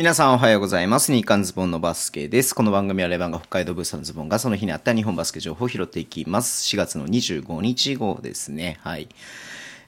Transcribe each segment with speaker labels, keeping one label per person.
Speaker 1: 皆さんおはようございます。日刊ズボンのバスケです。この番組はレバンが北海道ブースのズボンがその日にあった日本バスケ情報を拾っていきます。4月の25日号ですね。はい。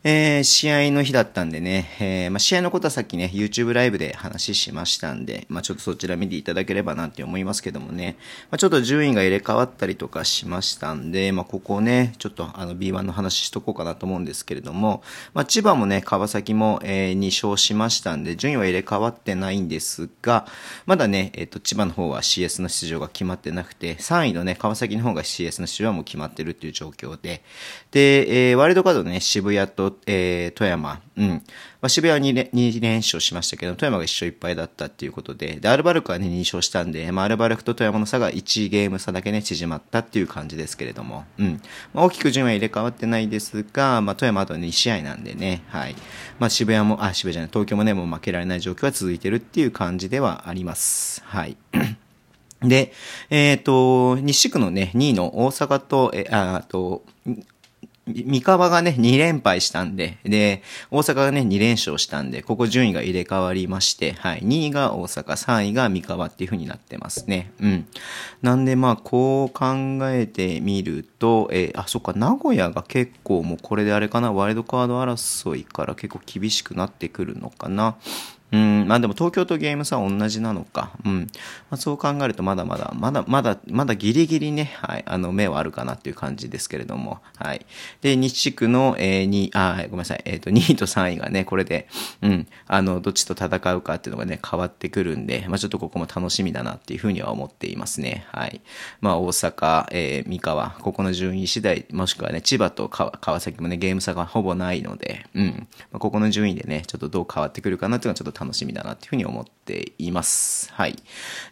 Speaker 1: えー、試合の日だったんでね、えー、まあ、試合のことはさっきね、YouTube ライブで話しましたんで、まあ、ちょっとそちら見ていただければなって思いますけどもね、まあ、ちょっと順位が入れ替わったりとかしましたんで、まあ、ここね、ちょっとあの B1 の話しとこうかなと思うんですけれども、ま、千葉もね、川崎も、えー、2勝しましたんで、順位は入れ替わってないんですが、まだね、えっ、と、千葉の方は CS の出場が決まってなくて、3位のね、川崎の方が CS の出場はもう決まってるっていう状況で、で、えー、ワイルドカードね、渋谷と、えー、富山、うん。まあ、渋谷は 2, 2連勝しましたけど、富山が1勝1敗だったっていうことで、で、アルバルクはね、2勝したんで、まあ、アルバルクと富山の差が1ゲーム差だけね、縮まったっていう感じですけれども、うん。まあ、大きく順位は入れ替わってないですが、まあ、富山あと2試合なんでね、はい。まあ、渋谷も、あ、渋谷じゃない、東京もね、もう負けられない状況は続いてるっていう感じではあります。はい。で、えっ、ー、と、西区のね、2位の大阪と、え、あと、三河がね、2連敗したんで、で、大阪がね、2連勝したんで、ここ順位が入れ替わりまして、はい、2位が大阪、3位が三河っていう風になってますね。うん。なんで、まあ、こう考えてみると、えー、あ、そっか、名古屋が結構もうこれであれかな、ワイルドカード争いから結構厳しくなってくるのかな。うん、まあでも東京とゲーム差は同じなのか。うん。まあ、そう考えるとまだまだ、まだまだ、まだギリギリね、はい、あの、目はあるかなっていう感じですけれども、はい。で、西地区の、えー、2、あ、ごめんなさい、えっ、ー、と、2位と3位がね、これで、うん、あの、どっちと戦うかっていうのがね、変わってくるんで、まあちょっとここも楽しみだなっていうふうには思っていますね。はい。まあ大阪、えー、三河、ここの順位次第、もしくはね、千葉と川崎もね、ゲーム差がほぼないので、うん。まあ、ここの順位でね、ちょっとどう変わってくるかなっていうのはちょっと楽しみだなっていうふうに思っています。はい。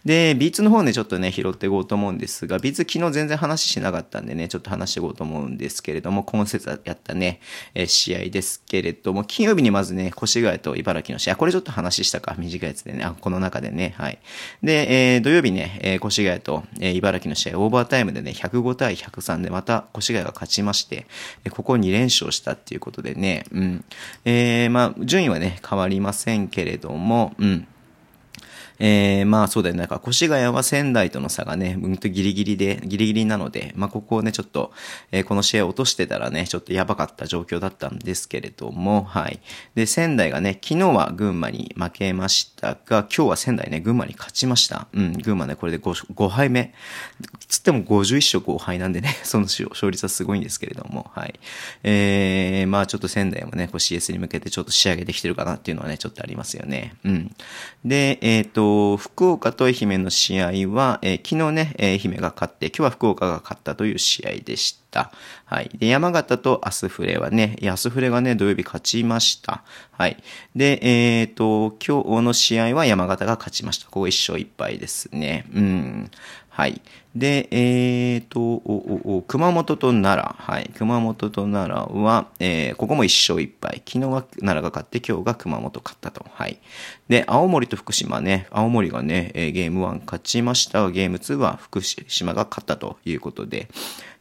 Speaker 1: で、ビーツの方ね、ちょっとね、拾っていこうと思うんですが、ビーツ昨日全然話しなかったんでね、ちょっと話していこうと思うんですけれども、今節やったね、えー、試合ですけれども、金曜日にまずね、越谷と茨城の試合、これちょっと話したか、短いやつでね、あ、この中でね、はい。で、えー、土曜日ね、えー、越谷と、えー、茨城の試合、オーバータイムでね、105対103でまた越谷が勝ちまして、ここ2連勝したっていうことでね、うん。えー、まあ、順位はね、変わりませんけれども、うん。えー、まあそうだよね。なんか越谷は仙台との差がね、うんとギリギリで、ギリギリなので、まあここをね、ちょっと、えー、この試合を落としてたらね、ちょっとやばかった状況だったんですけれども、はい。で、仙台がね、昨日は群馬に負けましたが、今日は仙台ね、群馬に勝ちました。うん、群馬ね、これで 5, 5敗目。つっても51勝5敗なんでね、その勝率はすごいんですけれども、はい。えー、まあちょっと仙台もね、こう CS に向けてちょっと仕上げてきてるかなっていうのはね、ちょっとありますよね。うん。で、えっ、ー、と、福岡と愛媛の試合は、えー、昨日ね、愛媛が勝って、今日は福岡が勝ったという試合でした。はい。で、山形とアスフレはね、アスフレがね、土曜日勝ちました。はい。で、えっ、ー、と、今日の試合は山形が勝ちました。ここ1勝1敗ですね。うん。はい。で、えっ、ー、とおお、熊本と奈良。はい。熊本と奈良は、えー、ここも1勝1敗。昨日は奈良が勝って、今日が熊本勝ったと。はい。で、青森と福島ね、青森がねえ、ゲーム1勝ちました、ゲーム2は福島が勝ったということで、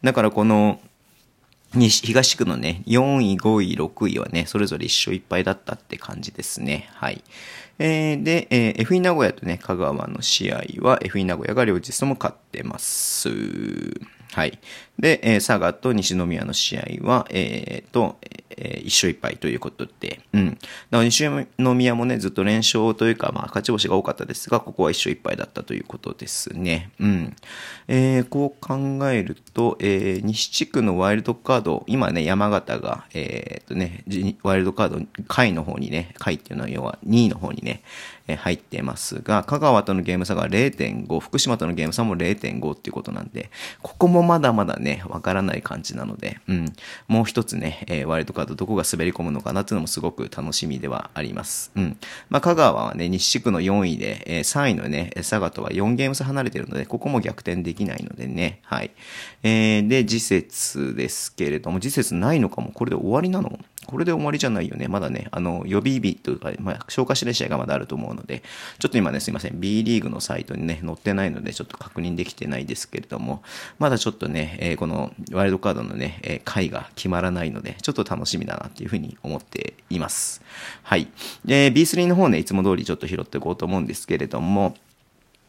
Speaker 1: だからこの、東区のね、4位、5位、6位はね、それぞれ一勝一敗だったって感じですね。はい。えー、で、えー、FE 名古屋とね、香川の試合は FE 名古屋が両日とも勝ってます。はい。で、えー、佐賀と西宮の試合は、えー、と、えー、一勝一敗ということで、うん。だから西宮もね、ずっと連勝というか、まあ、勝ち星が多かったですが、ここは一勝一敗だったということですね。うん。えー、こう考えると、えー、西地区のワイルドカード、今ね、山形が、えー、とね、ワイルドカード、下位の方にね、下位っていうのは要は2位の方にね、え入ってますが、香川とのゲーム差が0.5、福島とのゲーム差も0.5っていうことなんで、ここもまだまだね、わからない感じなので、うん、もう一つね、えー、ワイルドカードどこが滑り込むのかなっていうのもすごく楽しみではあります。うん。まあ、香川はね、西地区の4位で、えー、3位のね、佐賀とは4ゲーム差離れてるので、ここも逆転できないのでね、はい。えー、で、次節ですけれども、次節ないのかも、これで終わりなの？これで終わりじゃないよね。まだね、あの、予備日というか、まあ、消化してる試合がまだあると思うので、ちょっと今ね、すいません。B リーグのサイトにね、載ってないので、ちょっと確認できてないですけれども、まだちょっとね、えー、このワイルドカードのね、えー、回が決まらないので、ちょっと楽しみだなっていうふうに思っています。はい。で、B3 の方ね、いつも通りちょっと拾っていこうと思うんですけれども、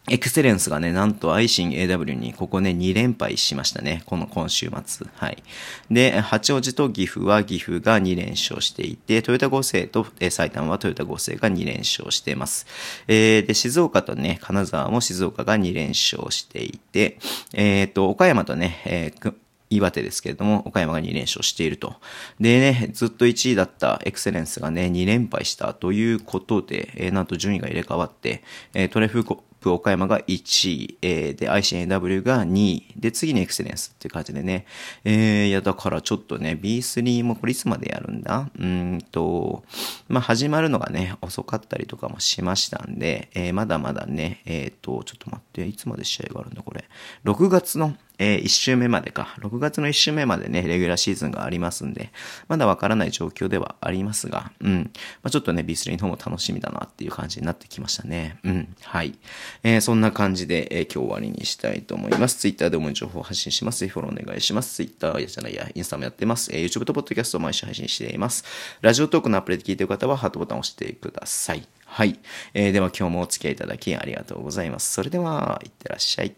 Speaker 1: エクセレンスがね、なんとアイシン AW にここね、2連敗しましたね。この今週末。はい。で、八王子と岐阜は岐阜が2連勝していて、トヨタ合成と、え、埼玉はトヨタ合成が2連勝しています。えー、で、静岡とね、金沢も静岡が2連勝していて、えっ、ー、と、岡山とね、えー岩手ですけれども、岡山が2連勝していると。でね、ずっと1位だったエクセレンスがね、2連敗したということで、えー、なんと順位が入れ替わって、えー、トレフプ岡山が1位、えー、で、ICNW が2位、で、次にエクセレンスっていう感じでね、えー、いや、だからちょっとね、B3 もこれいつまでやるんだ？うんと、まあ、始まるのがね、遅かったりとかもしましたんで、えー、まだまだね、えっ、ー、と、ちょっと待って、いつまで試合があるんだ、これ。6月のえー、1週目までか、6月の1週目までね、レギュラーシーズンがありますんで、まだわからない状況ではありますが、うん。まあ、ちょっとね、B3 の方も楽しみだなっていう感じになってきましたね。うん。はい。えー、そんな感じで、えー、今日終わりにしたいと思います。Twitter でも情報を発信します。ぜひフォローお願いします。Twitter やじゃないや、インスタもやってます。えー、YouTube と Podcast を毎週配信しています。ラジオトークのアプリで聞いている方は、ハートボタンを押してください。はい。えー、では今日もお付き合いいただきありがとうございます。それでは、いってらっしゃい。